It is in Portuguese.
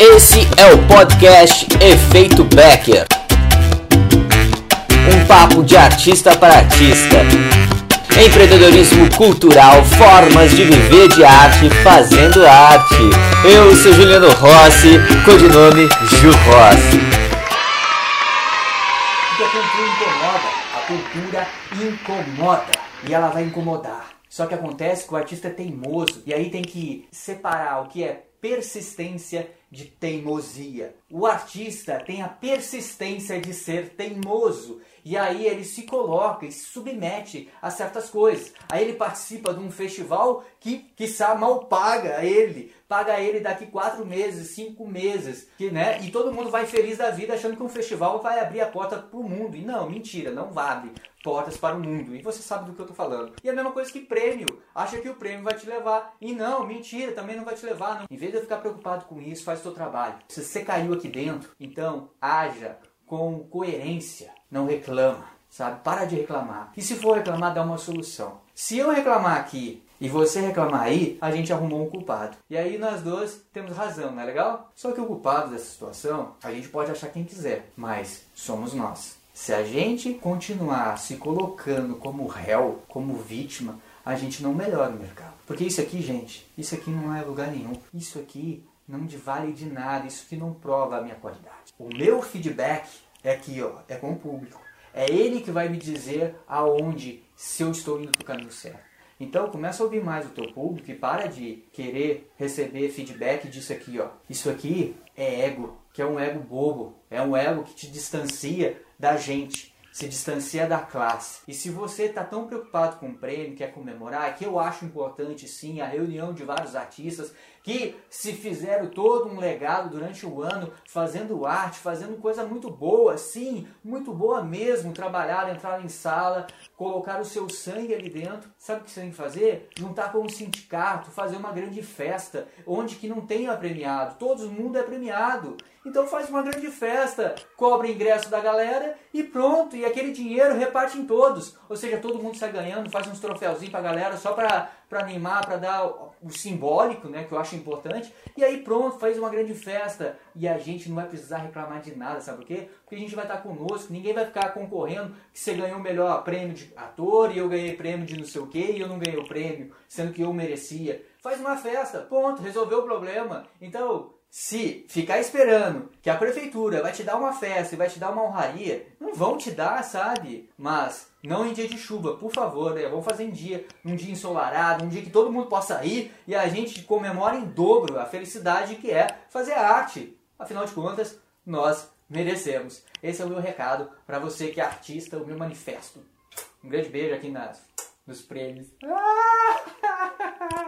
Esse é o podcast Efeito Becker. Um papo de artista para artista. Empreendedorismo cultural, formas de viver de arte fazendo arte. Eu sou Juliano Rossi, codinome Ju Rossi. Porque a cultura incomoda, a cultura incomoda e ela vai incomodar. Só que acontece que o artista é teimoso e aí tem que separar o que é persistência de teimosia. O artista tem a persistência de ser teimoso e aí ele se coloca e se submete a certas coisas. Aí ele participa de um festival que, quiçá, mal paga ele. Paga ele daqui quatro meses, cinco meses. Que, né? E todo mundo vai feliz da vida achando que um festival vai abrir a porta para o mundo. E não, mentira, não abre portas para o mundo. E você sabe do que eu estou falando. E a mesma coisa que prêmio. Acha que o prêmio vai te levar. E não, mentira, também não vai te levar. Não. Em vez de eu ficar preocupado com isso, faz o seu trabalho. Se você caiu aqui dentro, então haja com coerência. Não reclama, sabe? Para de reclamar. E se for reclamar, dá uma solução. Se eu reclamar aqui e você reclamar aí, a gente arrumou um culpado. E aí nós dois temos razão, não é legal? Só que o culpado dessa situação, a gente pode achar quem quiser, mas somos nós. Se a gente continuar se colocando como réu, como vítima, a gente não melhora o mercado. Porque isso aqui, gente, isso aqui não é lugar nenhum. Isso aqui não vale de nada, isso aqui não prova a minha qualidade. O meu feedback é aqui, ó, é com o público. É ele que vai me dizer aonde, se eu estou indo para o caminho certo. Então começa a ouvir mais o teu público e para de querer receber feedback disso aqui, ó. Isso aqui é ego, que é um ego bobo, é um ego que te distancia da gente, se distancia da classe. E se você está tão preocupado com o prêmio, quer comemorar, que eu acho importante sim a reunião de vários artistas que se fizeram todo um legado durante o ano, fazendo arte, fazendo coisa muito boa, sim, muito boa mesmo, trabalhar, entrar em sala, colocar o seu sangue ali dentro. Sabe o que você tem que fazer? Juntar com um sindicato, fazer uma grande festa, onde que não tenha premiado, todo mundo é premiado. Então faz uma grande festa, cobra ingresso da galera e pronto, e aquele dinheiro reparte em todos. Ou seja, todo mundo sai ganhando, faz uns troféuzinhos pra galera só pra, pra animar, pra dar o simbólico, né, que eu acho importante. E aí pronto, faz uma grande festa e a gente não vai precisar reclamar de nada, sabe por quê? Porque a gente vai estar conosco, ninguém vai ficar concorrendo que você ganhou o melhor prêmio de ator e eu ganhei prêmio de não sei o quê e eu não ganhei o prêmio, sendo que eu merecia. Faz uma festa, ponto, resolveu o problema. Então, se ficar esperando que a prefeitura vai te dar uma festa e vai te dar uma honraria, não vão te dar, sabe? Mas não em dia de chuva, por favor, né? vamos fazer em dia, um dia ensolarado, um dia que todo mundo possa ir e a gente comemora em dobro a felicidade que é fazer arte. Afinal de contas, nós merecemos. Esse é o meu recado para você que é artista, o meu manifesto. Um grande beijo aqui nas, nos prêmios. Ah!